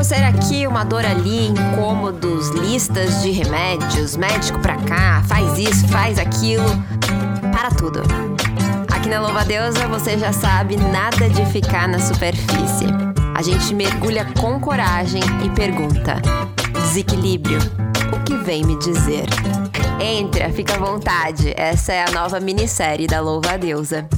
coceira aqui, uma dor ali, incômodos, listas de remédios, médico pra cá, faz isso, faz aquilo. Para tudo. Aqui na Louva Deusa você já sabe nada de ficar na superfície. A gente mergulha com coragem e pergunta: desequilíbrio, o que vem me dizer? Entra, fica à vontade. Essa é a nova minissérie da Louva Deusa.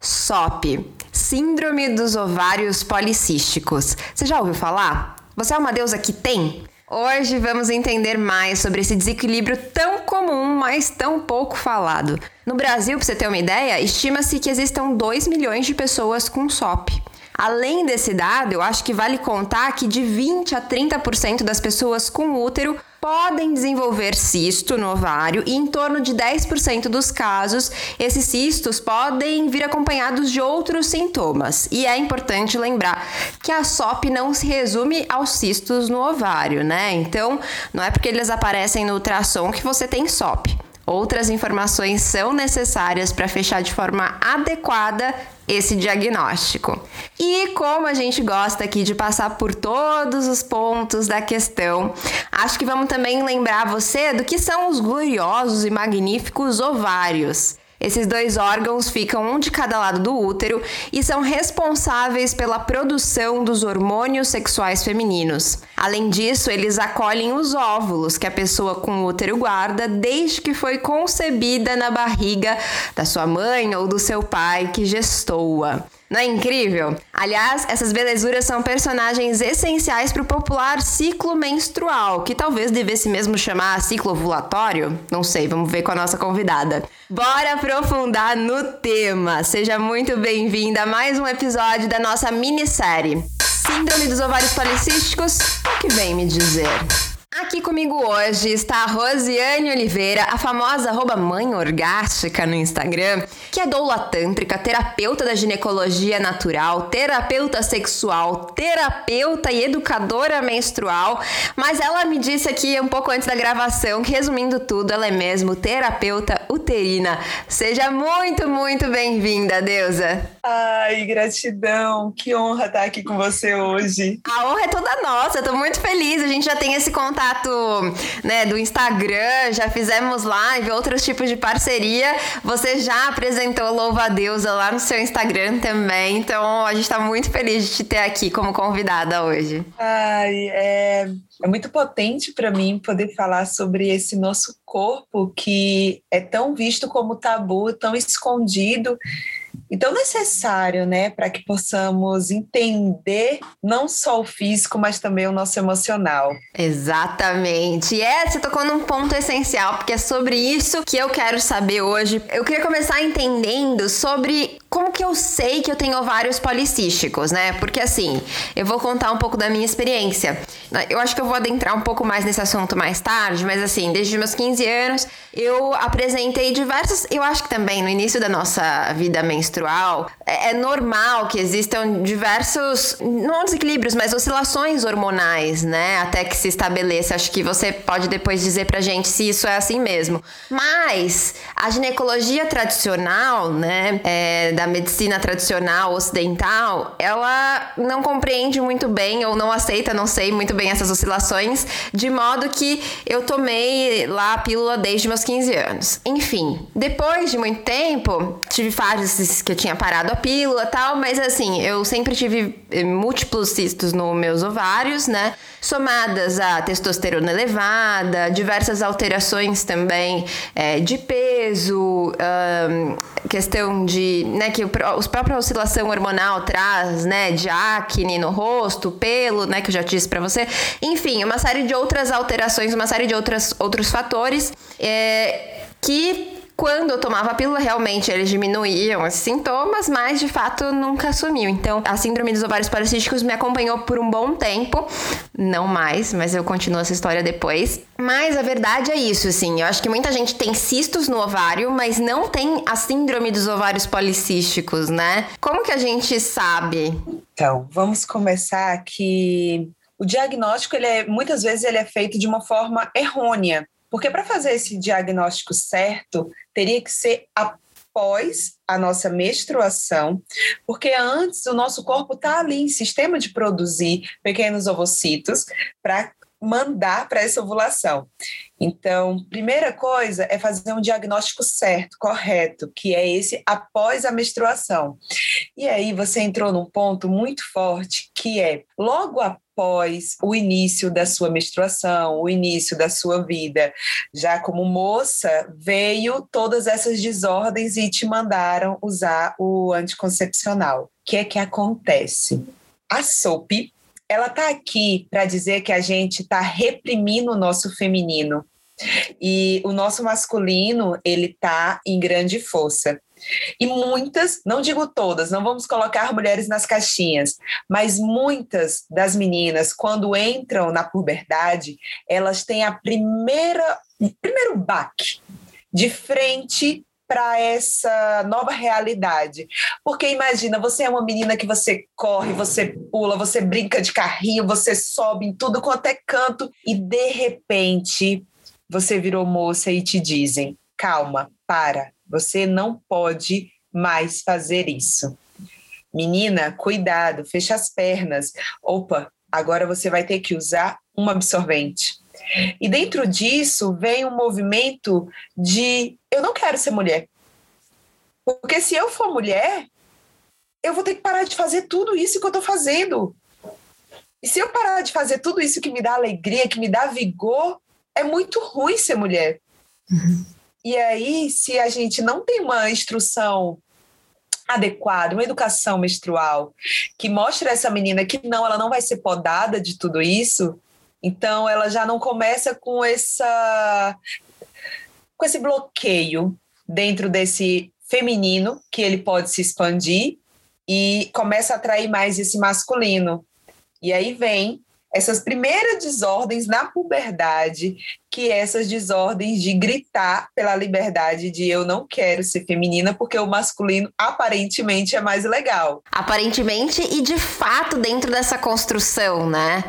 SOP Síndrome dos ovários policísticos. Você já ouviu falar? Você é uma deusa que tem? Hoje vamos entender mais sobre esse desequilíbrio tão comum, mas tão pouco falado. No Brasil, para você ter uma ideia, estima-se que existam 2 milhões de pessoas com SOP. Além desse dado, eu acho que vale contar que de 20 a 30% das pessoas com útero podem desenvolver cisto no ovário e em torno de 10% dos casos, esses cistos podem vir acompanhados de outros sintomas. E é importante lembrar que a SOP não se resume aos cistos no ovário, né? Então, não é porque eles aparecem no ultrassom que você tem SOP. Outras informações são necessárias para fechar de forma adequada esse diagnóstico. E como a gente gosta aqui de passar por todos os pontos da questão, acho que vamos também lembrar você do que são os gloriosos e magníficos ovários. Esses dois órgãos ficam um de cada lado do útero e são responsáveis pela produção dos hormônios sexuais femininos. Além disso, eles acolhem os óvulos que a pessoa com útero guarda desde que foi concebida na barriga da sua mãe ou do seu pai que gestou-a. Não é incrível? Aliás, essas belezuras são personagens essenciais para o popular ciclo menstrual, que talvez devesse mesmo chamar ciclo ovulatório. Não sei, vamos ver com a nossa convidada. Bora aprofundar no tema. Seja muito bem-vinda a mais um episódio da nossa minissérie Síndrome dos ovários policísticos. O que vem me dizer? Aqui comigo hoje está a Rosiane Oliveira, a famosa arroba mãe orgástica no Instagram, que é doula tântrica, terapeuta da ginecologia natural, terapeuta sexual, terapeuta e educadora menstrual. Mas ela me disse aqui um pouco antes da gravação que, resumindo tudo, ela é mesmo terapeuta uterina. Seja muito, muito bem-vinda, Deusa. Ai, gratidão. Que honra estar aqui com você hoje. A honra é toda nossa. Estou muito feliz. A gente já tem esse contato contato né, do Instagram, já fizemos live, outros tipos de parceria. Você já apresentou Louva a Deusa lá no seu Instagram também. Então a gente está muito feliz de te ter aqui como convidada hoje. Ai, é, é muito potente para mim poder falar sobre esse nosso corpo que é tão visto como tabu, tão escondido e tão necessário, né, para que possamos entender não só o físico, mas também o nosso emocional. Exatamente. E é, você tocou num ponto essencial, porque é sobre isso que eu quero saber hoje. Eu queria começar entendendo sobre como que eu sei que eu tenho ovários policísticos, né? Porque assim, eu vou contar um pouco da minha experiência. Eu acho que eu vou adentrar um pouco mais nesse assunto mais tarde, mas assim, desde meus 15 anos, eu apresentei diversos. Eu acho que também no início da nossa vida menstrual, é, é normal que existam diversos, não desequilíbrios, mas oscilações hormonais, né? Até que se estabeleça. Acho que você pode depois dizer pra gente se isso é assim mesmo. Mas a ginecologia tradicional, né? É, da medicina tradicional ocidental, ela não compreende muito bem ou não aceita, não sei muito bem essas oscilações, de modo que eu tomei lá a pílula desde meus 15 anos. Enfim, depois de muito tempo, tive fases que eu tinha parado a pílula e tal, mas assim, eu sempre tive eh, múltiplos cistos nos meus ovários, né? Somadas a testosterona elevada, diversas alterações também é, de peso, um, questão de, né, que o, os própria oscilação hormonal traz, né, de acne no rosto, pelo, né, que eu já disse para você. Enfim, uma série de outras alterações, uma série de outras, outros fatores é, que quando eu tomava a pílula, realmente eles diminuíam esses sintomas, mas de fato nunca sumiu. Então, a síndrome dos ovários policísticos me acompanhou por um bom tempo, não mais, mas eu continuo essa história depois. Mas a verdade é isso, assim, eu acho que muita gente tem cistos no ovário, mas não tem a síndrome dos ovários policísticos, né? Como que a gente sabe? Então, vamos começar que o diagnóstico, ele é, muitas vezes ele é feito de uma forma errônea. Porque para fazer esse diagnóstico certo, teria que ser após a nossa menstruação, porque antes o nosso corpo está ali em sistema de produzir pequenos ovocitos para mandar para essa ovulação. Então, primeira coisa é fazer um diagnóstico certo, correto, que é esse após a menstruação. E aí você entrou num ponto muito forte, que é logo após o início da sua menstruação, o início da sua vida, já como moça, veio todas essas desordens e te mandaram usar o anticoncepcional. O que é que acontece? A SOP, ela está aqui para dizer que a gente está reprimindo o nosso feminino e o nosso masculino ele está em grande força. E muitas, não digo todas, não vamos colocar mulheres nas caixinhas, mas muitas das meninas, quando entram na puberdade, elas têm a primeira, primeiro baque de frente para essa nova realidade. Porque imagina, você é uma menina que você corre, você pula, você brinca de carrinho, você sobe em tudo quanto é canto e de repente você virou moça e te dizem: "Calma, para. Você não pode mais fazer isso." Menina, cuidado, fecha as pernas. Opa, agora você vai ter que usar um absorvente. E dentro disso vem um movimento de eu não quero ser mulher. Porque se eu for mulher, eu vou ter que parar de fazer tudo isso que eu estou fazendo. E se eu parar de fazer tudo isso que me dá alegria, que me dá vigor, é muito ruim ser mulher. Uhum. E aí, se a gente não tem uma instrução adequada, uma educação menstrual que mostre essa menina que não, ela não vai ser podada de tudo isso, então ela já não começa com essa com esse bloqueio dentro desse feminino que ele pode se expandir e começa a atrair mais esse masculino. E aí vem essas primeiras desordens na puberdade, que essas desordens de gritar pela liberdade de eu não quero ser feminina porque o masculino aparentemente é mais legal. Aparentemente e de fato dentro dessa construção, né?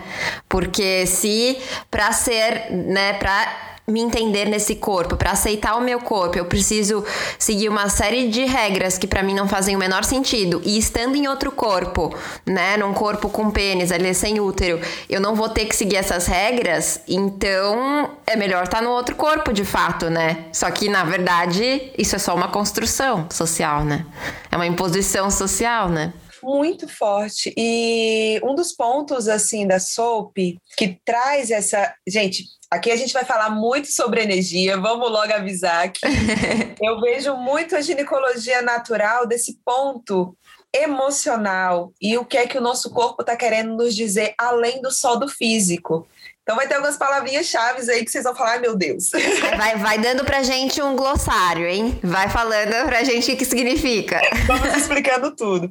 Porque se para ser, né, para me entender nesse corpo, para aceitar o meu corpo, eu preciso seguir uma série de regras que para mim não fazem o menor sentido. E estando em outro corpo, né, num corpo com pênis, ali sem útero, eu não vou ter que seguir essas regras, então é melhor estar tá no outro corpo de fato, né? Só que na verdade, isso é só uma construção social, né? É uma imposição social, né? Muito forte. E um dos pontos assim da SOAP que traz essa, gente, Aqui a gente vai falar muito sobre energia, vamos logo avisar que eu vejo muito a ginecologia natural desse ponto emocional e o que é que o nosso corpo está querendo nos dizer além do só do físico. Então vai ter algumas palavrinhas chaves aí que vocês vão falar, meu Deus. Vai, vai dando pra gente um glossário, hein? Vai falando pra gente o que significa. Vamos explicando tudo.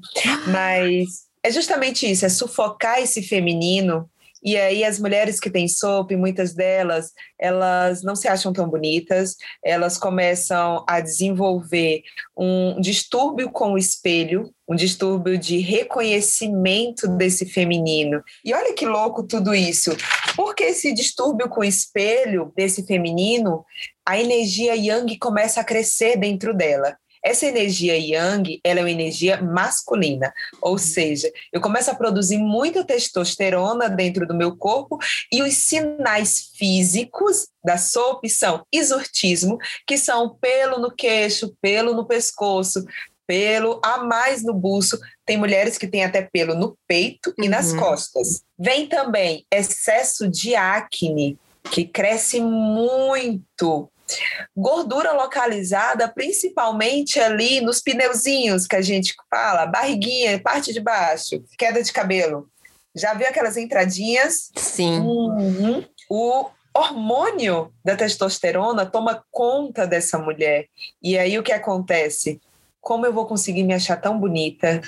Mas é justamente isso, é sufocar esse feminino e aí as mulheres que têm SOP, muitas delas, elas não se acham tão bonitas, elas começam a desenvolver um distúrbio com o espelho, um distúrbio de reconhecimento desse feminino. E olha que louco tudo isso, porque esse distúrbio com o espelho desse feminino, a energia yang começa a crescer dentro dela. Essa energia yang, ela é uma energia masculina, ou seja, eu começo a produzir muita testosterona dentro do meu corpo e os sinais físicos da SOP são exortismo, que são pelo no queixo, pelo no pescoço, pelo a mais no buço. Tem mulheres que têm até pelo no peito e nas uhum. costas. Vem também excesso de acne, que cresce muito Gordura localizada principalmente ali nos pneuzinhos que a gente fala, barriguinha, parte de baixo, queda de cabelo. Já viu aquelas entradinhas? Sim. Uhum. O hormônio da testosterona toma conta dessa mulher. E aí o que acontece? Como eu vou conseguir me achar tão bonita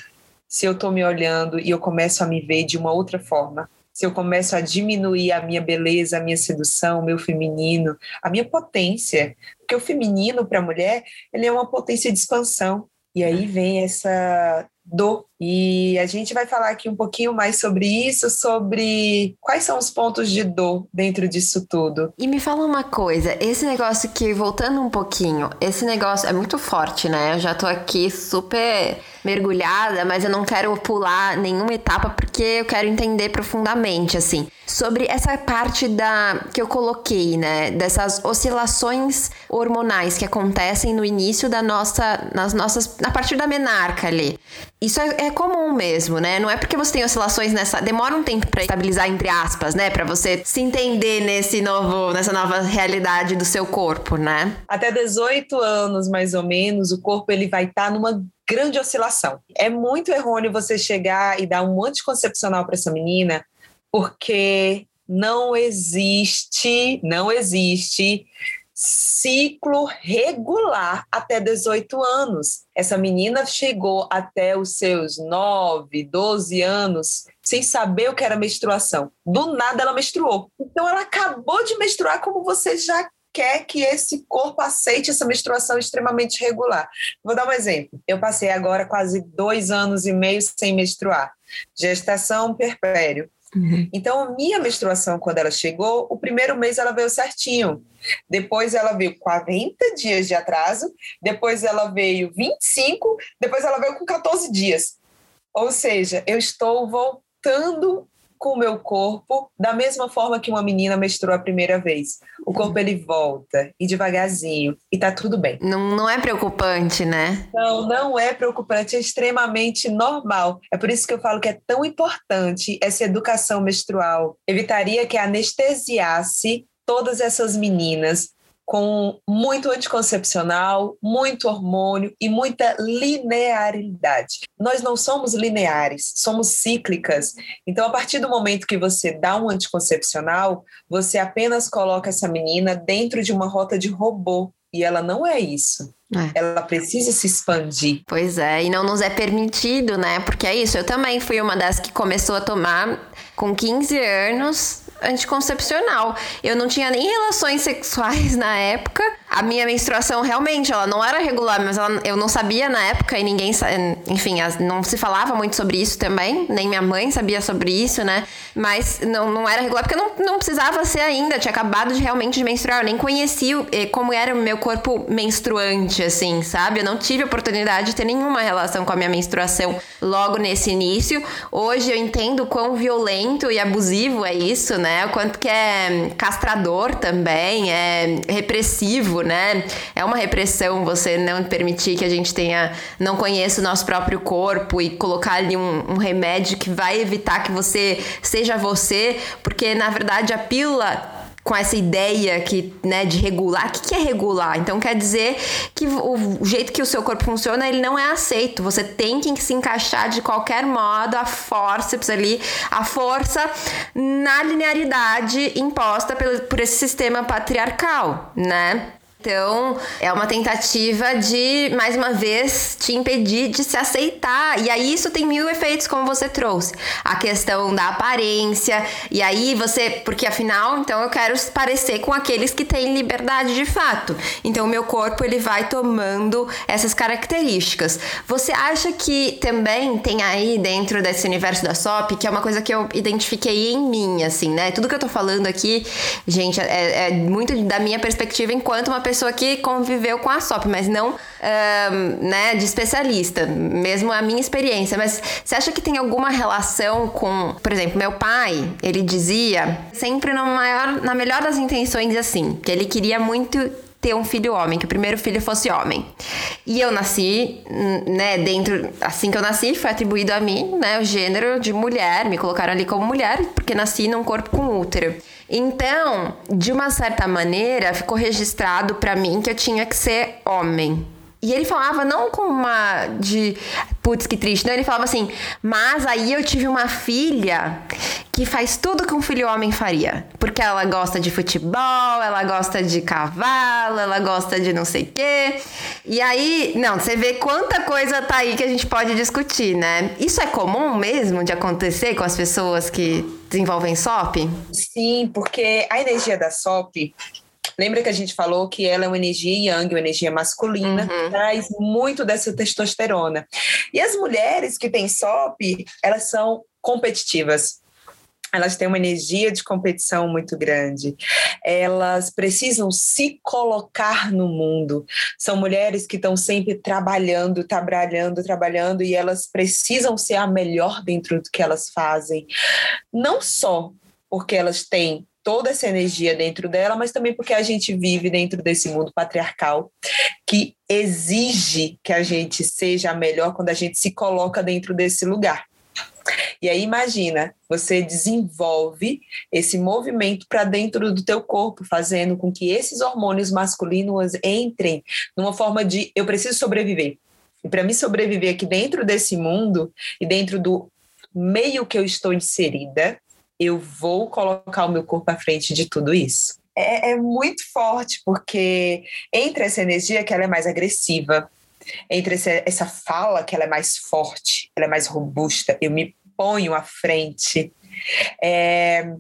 se eu estou me olhando e eu começo a me ver de uma outra forma? Se eu começo a diminuir a minha beleza, a minha sedução, o meu feminino, a minha potência. Porque o feminino para a mulher, ele é uma potência de expansão. E aí vem essa dor E a gente vai falar aqui um pouquinho mais sobre isso, sobre quais são os pontos de dor dentro disso tudo. E me fala uma coisa, esse negócio que, voltando um pouquinho, esse negócio é muito forte, né? Eu já tô aqui super mergulhada, mas eu não quero pular nenhuma etapa porque eu quero entender profundamente, assim, sobre essa parte da que eu coloquei, né, dessas oscilações hormonais que acontecem no início da nossa, nas nossas, na partir da menarca ali. Isso é, é comum mesmo, né? Não é porque você tem oscilações nessa, demora um tempo para estabilizar entre aspas, né, para você se entender nesse novo, nessa nova realidade do seu corpo, né? Até 18 anos mais ou menos, o corpo ele vai estar tá numa grande oscilação. É muito errôneo você chegar e dar um anticoncepcional para essa menina, porque não existe, não existe ciclo regular até 18 anos. Essa menina chegou até os seus 9, 12 anos sem saber o que era menstruação. Do nada ela menstruou. Então ela acabou de menstruar como você já quer que esse corpo aceite essa menstruação extremamente regular. Vou dar um exemplo. Eu passei agora quase dois anos e meio sem menstruar. Gestação perpério. Uhum. Então, minha menstruação, quando ela chegou, o primeiro mês ela veio certinho. Depois ela veio 40 dias de atraso. Depois ela veio 25. Depois ela veio com 14 dias. Ou seja, eu estou voltando com o meu corpo da mesma forma que uma menina menstruou a primeira vez. O corpo ele volta e devagarzinho e tá tudo bem. Não, não é preocupante, né? Não, não é preocupante, é extremamente normal. É por isso que eu falo que é tão importante essa educação menstrual. Evitaria que anestesiasse todas essas meninas com muito anticoncepcional, muito hormônio e muita linearidade. Nós não somos lineares, somos cíclicas. Então, a partir do momento que você dá um anticoncepcional, você apenas coloca essa menina dentro de uma rota de robô. E ela não é isso. É. Ela precisa se expandir. Pois é, e não nos é permitido, né? Porque é isso, eu também fui uma das que começou a tomar com 15 anos anticoncepcional. Eu não tinha nem relações sexuais na época. A minha menstruação realmente, ela não era regular, mas ela, eu não sabia na época e ninguém, enfim, não se falava muito sobre isso também, nem minha mãe sabia sobre isso, né? Mas não, não era regular porque não, não precisava ser ainda, tinha acabado de realmente de menstruar, eu nem conhecia eh, como era o meu corpo menstruante, assim, sabe? Eu não tive oportunidade de ter nenhuma relação com a minha menstruação logo nesse início. Hoje eu entendo quão violento e abusivo é isso, né? O quanto que é castrador também, é repressivo, né? É uma repressão você não permitir que a gente tenha, não conheça o nosso próprio corpo e colocar ali um, um remédio que vai evitar que você seja você, porque na verdade a pílula com essa ideia que, né, de regular. O que, é regular? Então quer dizer que o jeito que o seu corpo funciona, ele não é aceito. Você tem que se encaixar de qualquer modo a forceps ali, a força na linearidade imposta por, por esse sistema patriarcal, né? Então, é uma tentativa de, mais uma vez, te impedir de se aceitar. E aí, isso tem mil efeitos, como você trouxe. A questão da aparência. E aí, você. Porque afinal, então, eu quero parecer com aqueles que têm liberdade de fato. Então, o meu corpo, ele vai tomando essas características. Você acha que também tem aí, dentro desse universo da SOP, que é uma coisa que eu identifiquei em mim, assim, né? Tudo que eu tô falando aqui, gente, é, é muito da minha perspectiva enquanto uma pessoa que conviveu com a SOP, mas não um, né, de especialista, mesmo a minha experiência. Mas você acha que tem alguma relação com, por exemplo, meu pai, ele dizia, sempre no maior, na melhor das intenções, assim, que ele queria muito ter um filho homem, que o primeiro filho fosse homem. E eu nasci, né, dentro, assim que eu nasci, foi atribuído a mim, né, o gênero de mulher, me colocaram ali como mulher, porque nasci num corpo com útero. Então, de uma certa maneira, ficou registrado para mim que eu tinha que ser homem. E ele falava não com uma de putz, que triste. Não, ele falava assim, mas aí eu tive uma filha que faz tudo que um filho homem faria. Porque ela gosta de futebol, ela gosta de cavalo, ela gosta de não sei quê. E aí, não, você vê quanta coisa tá aí que a gente pode discutir, né? Isso é comum mesmo de acontecer com as pessoas que desenvolvem SOP? Sim, porque a energia da SOP Lembra que a gente falou que ela é uma energia yang, uma energia masculina, uhum. traz muito dessa testosterona. E as mulheres que têm SOP, elas são competitivas elas têm uma energia de competição muito grande. Elas precisam se colocar no mundo. São mulheres que estão sempre trabalhando, trabalhando, trabalhando e elas precisam ser a melhor dentro do que elas fazem. Não só porque elas têm toda essa energia dentro dela, mas também porque a gente vive dentro desse mundo patriarcal que exige que a gente seja melhor quando a gente se coloca dentro desse lugar. E aí imagina, você desenvolve esse movimento para dentro do teu corpo, fazendo com que esses hormônios masculinos entrem numa forma de eu preciso sobreviver. E para mim sobreviver aqui dentro desse mundo e dentro do meio que eu estou inserida, eu vou colocar o meu corpo à frente de tudo isso. É, é muito forte, porque entre essa energia que ela é mais agressiva, entre essa, essa fala que ela é mais forte, ela é mais robusta, eu me ponho à frente. É,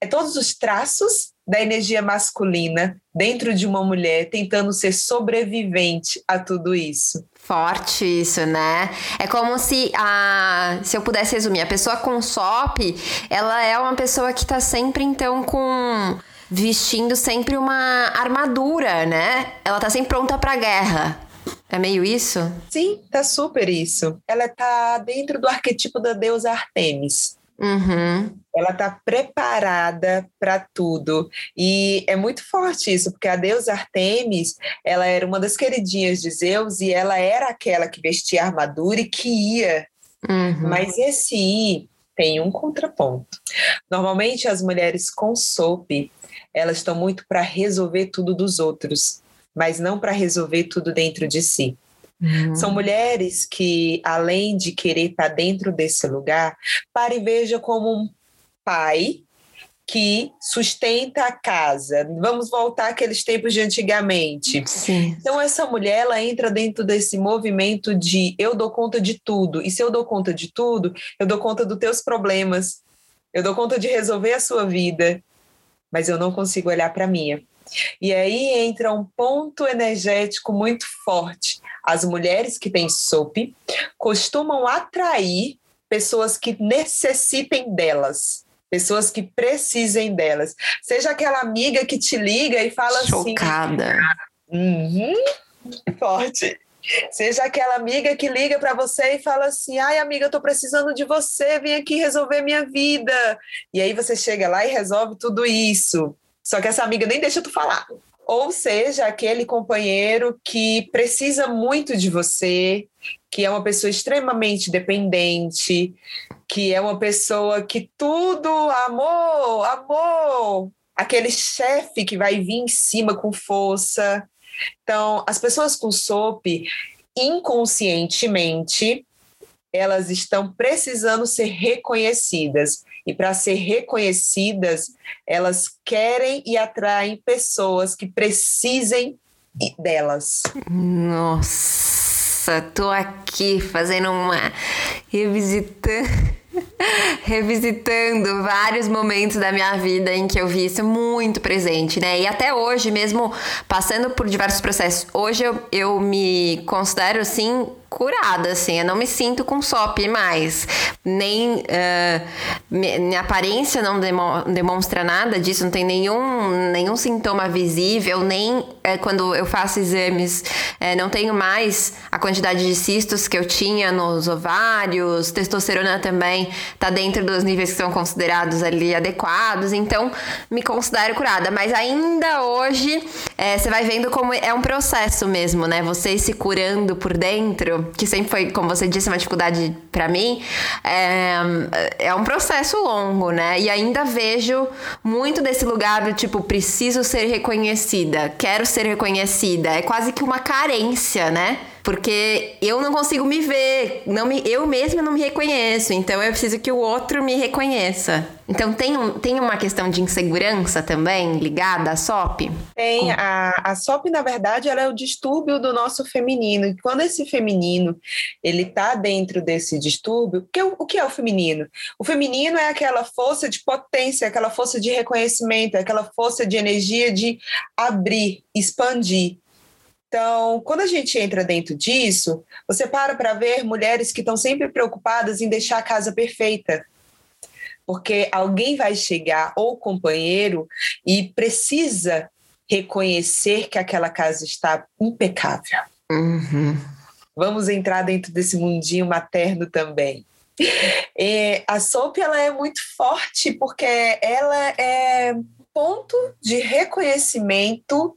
é todos os traços da energia masculina dentro de uma mulher tentando ser sobrevivente a tudo isso. Forte isso, né? É como se a. Se eu pudesse resumir, a pessoa com SOP, ela é uma pessoa que tá sempre, então, com. vestindo sempre uma armadura, né? Ela tá sempre pronta pra guerra. É meio isso? Sim, tá super isso. Ela tá dentro do arquetipo da deusa Artemis. Uhum. Ela está preparada para tudo. E é muito forte isso, porque a deusa Artemis, ela era uma das queridinhas de Zeus e ela era aquela que vestia armadura e que ia. Uhum. Mas esse ir tem um contraponto. Normalmente as mulheres com SOP, elas estão muito para resolver tudo dos outros, mas não para resolver tudo dentro de si. Uhum. São mulheres que, além de querer estar dentro desse lugar, para e veja como um pai que sustenta a casa. Vamos voltar àqueles tempos de antigamente. Sim. Então essa mulher ela entra dentro desse movimento de eu dou conta de tudo. E se eu dou conta de tudo, eu dou conta dos teus problemas. Eu dou conta de resolver a sua vida, mas eu não consigo olhar para a minha. E aí entra um ponto energético muito forte. As mulheres que têm SOP costumam atrair pessoas que necessitem delas, pessoas que precisem delas. Seja aquela amiga que te liga e fala Chocada. assim. Chocada. Uhum, forte. Seja aquela amiga que liga para você e fala assim: ai, amiga, eu tô precisando de você, vem aqui resolver minha vida. E aí você chega lá e resolve tudo isso. Só que essa amiga nem deixa tu falar. Ou seja, aquele companheiro que precisa muito de você, que é uma pessoa extremamente dependente, que é uma pessoa que tudo, amor, amor, aquele chefe que vai vir em cima com força. Então, as pessoas com SOP, inconscientemente, elas estão precisando ser reconhecidas. E para ser reconhecidas, elas querem e atraem pessoas que precisem delas. Nossa, tô aqui fazendo uma revisitando revisitando vários momentos da minha vida em que eu vi isso muito presente, né? E até hoje, mesmo passando por diversos processos, hoje eu, eu me considero assim curada, assim. Eu não me sinto com SOP mais. Nem. Uh, minha aparência não demo, demonstra nada disso, não tem nenhum, nenhum sintoma visível, nem uh, quando eu faço exames, uh, não tenho mais a quantidade de cistos que eu tinha nos ovários, testosterona também tá dentro dos níveis que são considerados ali adequados, então me considero curada. Mas ainda hoje, você vai vendo como é um processo mesmo, né? Você se curando por dentro que sempre foi, como você disse, uma dificuldade para mim, é, é um processo longo, né? E ainda vejo muito desse lugar do tipo, preciso ser reconhecida, quero ser reconhecida. É quase que uma carência, né? Porque eu não consigo me ver, não me, eu mesma não me reconheço, então eu preciso que o outro me reconheça. Então tem, um, tem uma questão de insegurança também ligada à SOP? Tem. A, a SOP, na verdade, ela é o distúrbio do nosso feminino. E quando esse feminino ele tá dentro desse distúrbio, que, o que é o feminino? O feminino é aquela força de potência, aquela força de reconhecimento, aquela força de energia de abrir, expandir. Então, quando a gente entra dentro disso, você para para ver mulheres que estão sempre preocupadas em deixar a casa perfeita porque alguém vai chegar, ou companheiro, e precisa reconhecer que aquela casa está impecável. Uhum. Vamos entrar dentro desse mundinho materno também. É, a sopa ela é muito forte porque ela é ponto de reconhecimento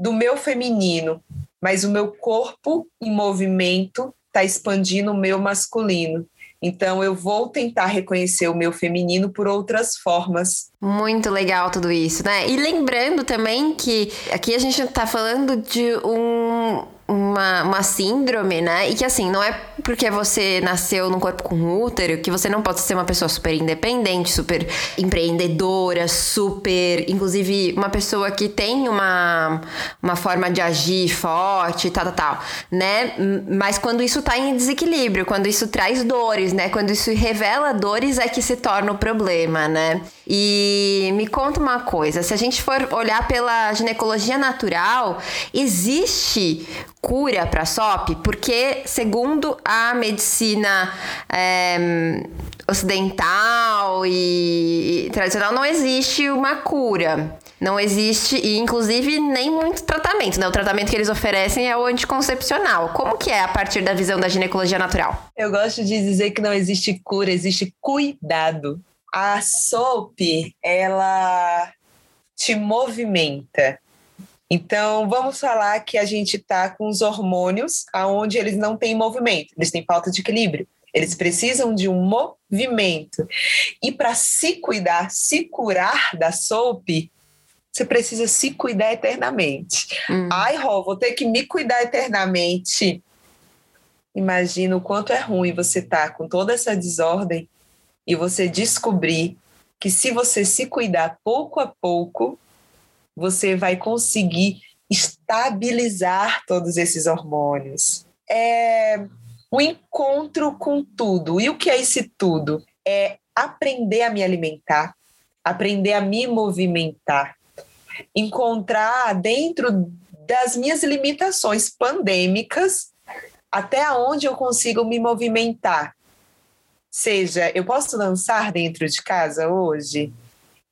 do meu feminino, mas o meu corpo em movimento está expandindo o meu masculino. Então eu vou tentar reconhecer o meu feminino por outras formas. Muito legal tudo isso, né? E lembrando também que aqui a gente está falando de um uma, uma síndrome, né? E que assim, não é porque você nasceu num corpo com útero que você não pode ser uma pessoa super independente, super empreendedora, super. Inclusive, uma pessoa que tem uma, uma forma de agir forte, tal, tal, tal, né? Mas quando isso tá em desequilíbrio, quando isso traz dores, né? Quando isso revela dores, é que se torna o problema, né? E me conta uma coisa: se a gente for olhar pela ginecologia natural, existe para SOP? Porque, segundo a medicina é, ocidental e, e tradicional, não existe uma cura. Não existe, e inclusive nem muito tratamento, né? O tratamento que eles oferecem é o anticoncepcional. Como que é a partir da visão da ginecologia natural? Eu gosto de dizer que não existe cura, existe cuidado. A SOP, ela te movimenta. Então, vamos falar que a gente está com os hormônios aonde eles não têm movimento, eles têm falta de equilíbrio. Eles precisam de um movimento. E para se cuidar, se curar da SOP, você precisa se cuidar eternamente. Hum. Ai, Rô, vou ter que me cuidar eternamente. Imagina o quanto é ruim você tá com toda essa desordem e você descobrir que se você se cuidar pouco a pouco, você vai conseguir estabilizar todos esses hormônios. É o encontro com tudo. E o que é esse tudo? É aprender a me alimentar, aprender a me movimentar, encontrar dentro das minhas limitações pandêmicas até onde eu consigo me movimentar. Seja, eu posso dançar dentro de casa hoje?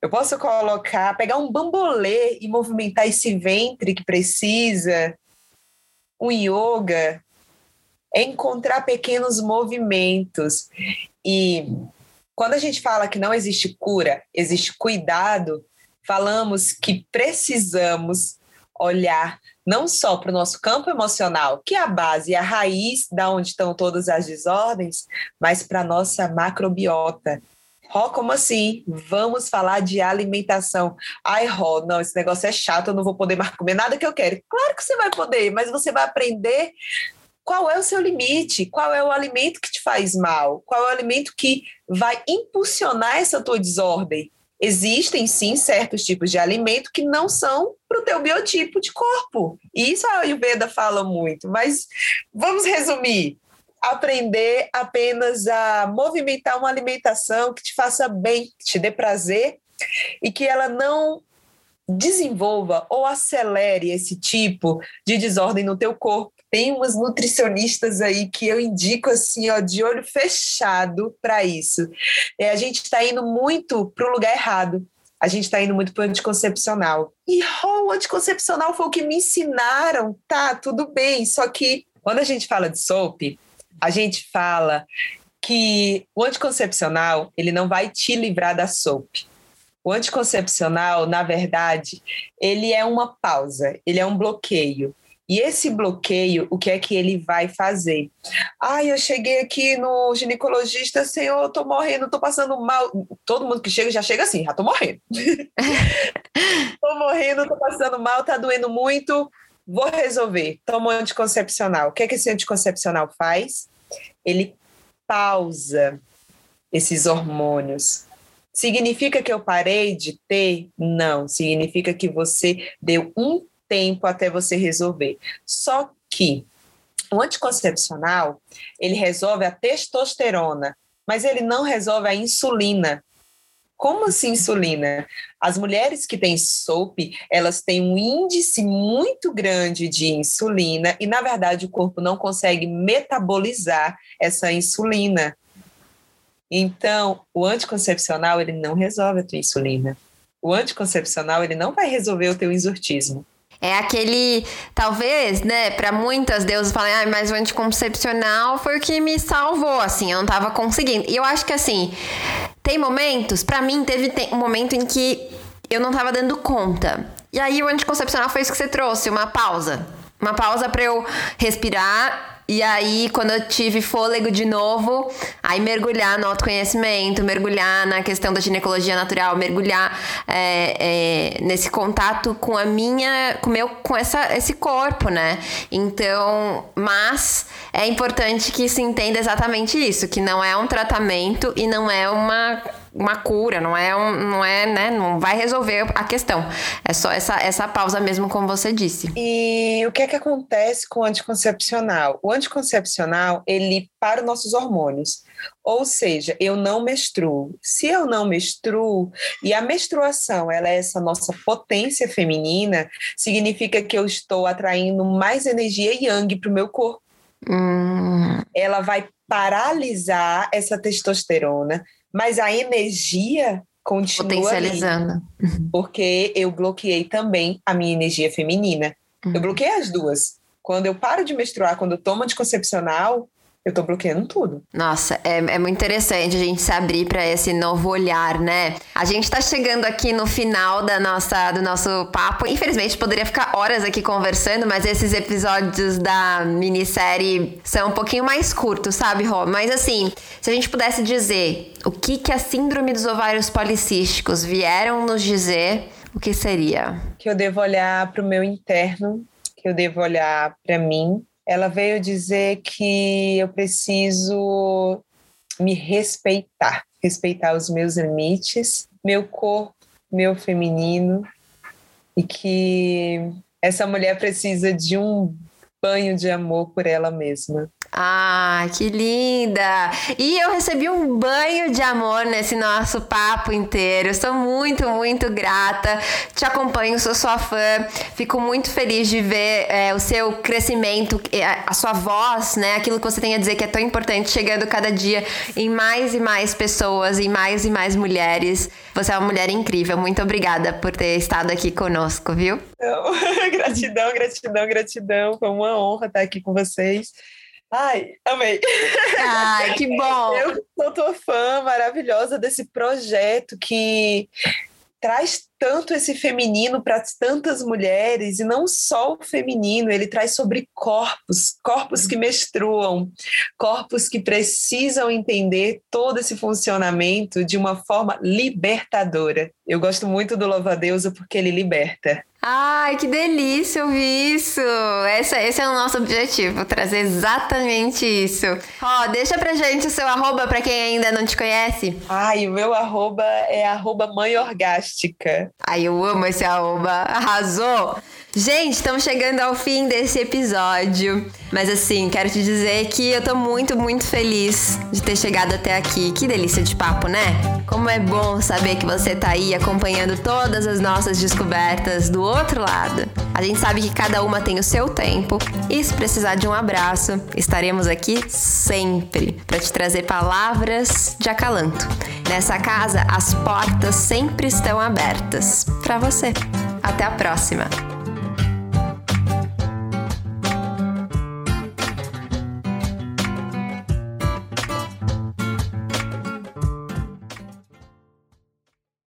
Eu posso colocar, pegar um bambolê e movimentar esse ventre que precisa. Um yoga é encontrar pequenos movimentos. E quando a gente fala que não existe cura, existe cuidado, falamos que precisamos olhar não só para o nosso campo emocional, que é a base a raiz da onde estão todas as desordens, mas para a nossa macrobiota, Ró, como assim? Vamos falar de alimentação. Ai, Ró, não, esse negócio é chato, eu não vou poder mais comer nada que eu quero. Claro que você vai poder, mas você vai aprender qual é o seu limite, qual é o alimento que te faz mal, qual é o alimento que vai impulsionar essa tua desordem. Existem sim certos tipos de alimento que não são para o teu biotipo de corpo. E isso a Ayurveda fala muito, mas vamos resumir aprender apenas a movimentar uma alimentação que te faça bem, que te dê prazer e que ela não desenvolva ou acelere esse tipo de desordem no teu corpo. Tem umas nutricionistas aí que eu indico assim, ó, de olho fechado para isso. É, a gente está indo muito para o lugar errado. A gente está indo muito para o anticoncepcional. E oh, o anticoncepcional foi o que me ensinaram. Tá, tudo bem. Só que quando a gente fala de SOP, a gente fala que o anticoncepcional ele não vai te livrar da SOP. O anticoncepcional, na verdade, ele é uma pausa, ele é um bloqueio. E esse bloqueio, o que é que ele vai fazer? Ah, eu cheguei aqui no ginecologista, senhor, eu tô morrendo, tô passando mal. Todo mundo que chega já chega assim, já tô morrendo. tô morrendo, tô passando mal, tá doendo muito vou resolver, toma um anticoncepcional. O que, é que esse anticoncepcional faz? Ele pausa esses hormônios. Significa que eu parei de ter? Não, significa que você deu um tempo até você resolver. Só que o anticoncepcional, ele resolve a testosterona, mas ele não resolve a insulina. Como assim insulina? As mulheres que têm SOP, elas têm um índice muito grande de insulina e, na verdade, o corpo não consegue metabolizar essa insulina. Então, o anticoncepcional, ele não resolve a tua insulina. O anticoncepcional, ele não vai resolver o teu exortismo. É aquele, talvez, né, para muitas deusas falam, ah, mas o anticoncepcional foi o que me salvou, assim, eu não tava conseguindo. E eu acho que, assim, tem momentos, para mim, teve um momento em que eu não tava dando conta. E aí o anticoncepcional foi isso que você trouxe, uma pausa. Uma pausa para eu respirar e aí, quando eu tive fôlego de novo, aí mergulhar no autoconhecimento, mergulhar na questão da ginecologia natural, mergulhar é, é, nesse contato com a minha, com meu, com essa, esse corpo, né? Então, mas é importante que se entenda exatamente isso, que não é um tratamento e não é uma uma cura, não é, um, não é, né, não vai resolver a questão. É só essa, essa pausa mesmo, como você disse. E o que é que acontece com o anticoncepcional? O anticoncepcional, ele para os nossos hormônios. Ou seja, eu não menstruo. Se eu não menstruo, e a menstruação ela é essa nossa potência feminina, significa que eu estou atraindo mais energia yang para o meu corpo. Hum. Ela vai paralisar essa testosterona, mas a energia continua potencializando. Ali, porque eu bloqueei também a minha energia feminina. Uhum. Eu bloqueei as duas. Quando eu paro de menstruar, quando eu tomo anticoncepcional, eu tô bloqueando tudo. Nossa, é, é muito interessante a gente se abrir para esse novo olhar, né? A gente tá chegando aqui no final da nossa, do nosso papo. Infelizmente, poderia ficar horas aqui conversando, mas esses episódios da minissérie são um pouquinho mais curtos, sabe, Rô? Mas assim, se a gente pudesse dizer o que, que a síndrome dos ovários policísticos vieram nos dizer, o que seria? Que eu devo olhar para o meu interno, que eu devo olhar para mim, ela veio dizer que eu preciso me respeitar, respeitar os meus limites, meu corpo, meu feminino, e que essa mulher precisa de um banho de amor por ela mesma. Ah, que linda! E eu recebi um banho de amor nesse nosso papo inteiro. Estou muito, muito grata. Te acompanho, sou sua fã. Fico muito feliz de ver é, o seu crescimento, a sua voz, né? Aquilo que você tem a dizer que é tão importante, chegando cada dia em mais e mais pessoas, em mais e mais mulheres. Você é uma mulher incrível. Muito obrigada por ter estado aqui conosco, viu? gratidão, gratidão, gratidão. Foi uma honra estar aqui com vocês. Ai, amei. Ai, que bom. Eu sou tua fã maravilhosa desse projeto que traz tanto esse feminino para tantas mulheres, e não só o feminino, ele traz sobre corpos, corpos que menstruam, corpos que precisam entender todo esse funcionamento de uma forma libertadora. Eu gosto muito do Louva Deusa porque ele liberta. Ai, que delícia ouvir isso! Esse, esse é o nosso objetivo, trazer exatamente isso. Ó, oh, deixa pra gente o seu arroba pra quem ainda não te conhece. Ai, o meu arroba é arroba mãe orgástica. Ai, eu amo esse arroba. Arrasou! Gente, estamos chegando ao fim desse episódio. Mas assim, quero te dizer que eu tô muito, muito feliz de ter chegado até aqui. Que delícia de papo, né? Como é bom saber que você tá aí acompanhando todas as nossas descobertas do outro lado. A gente sabe que cada uma tem o seu tempo e se precisar de um abraço, estaremos aqui sempre para te trazer palavras de acalanto. Nessa casa, as portas sempre estão abertas para você. Até a próxima!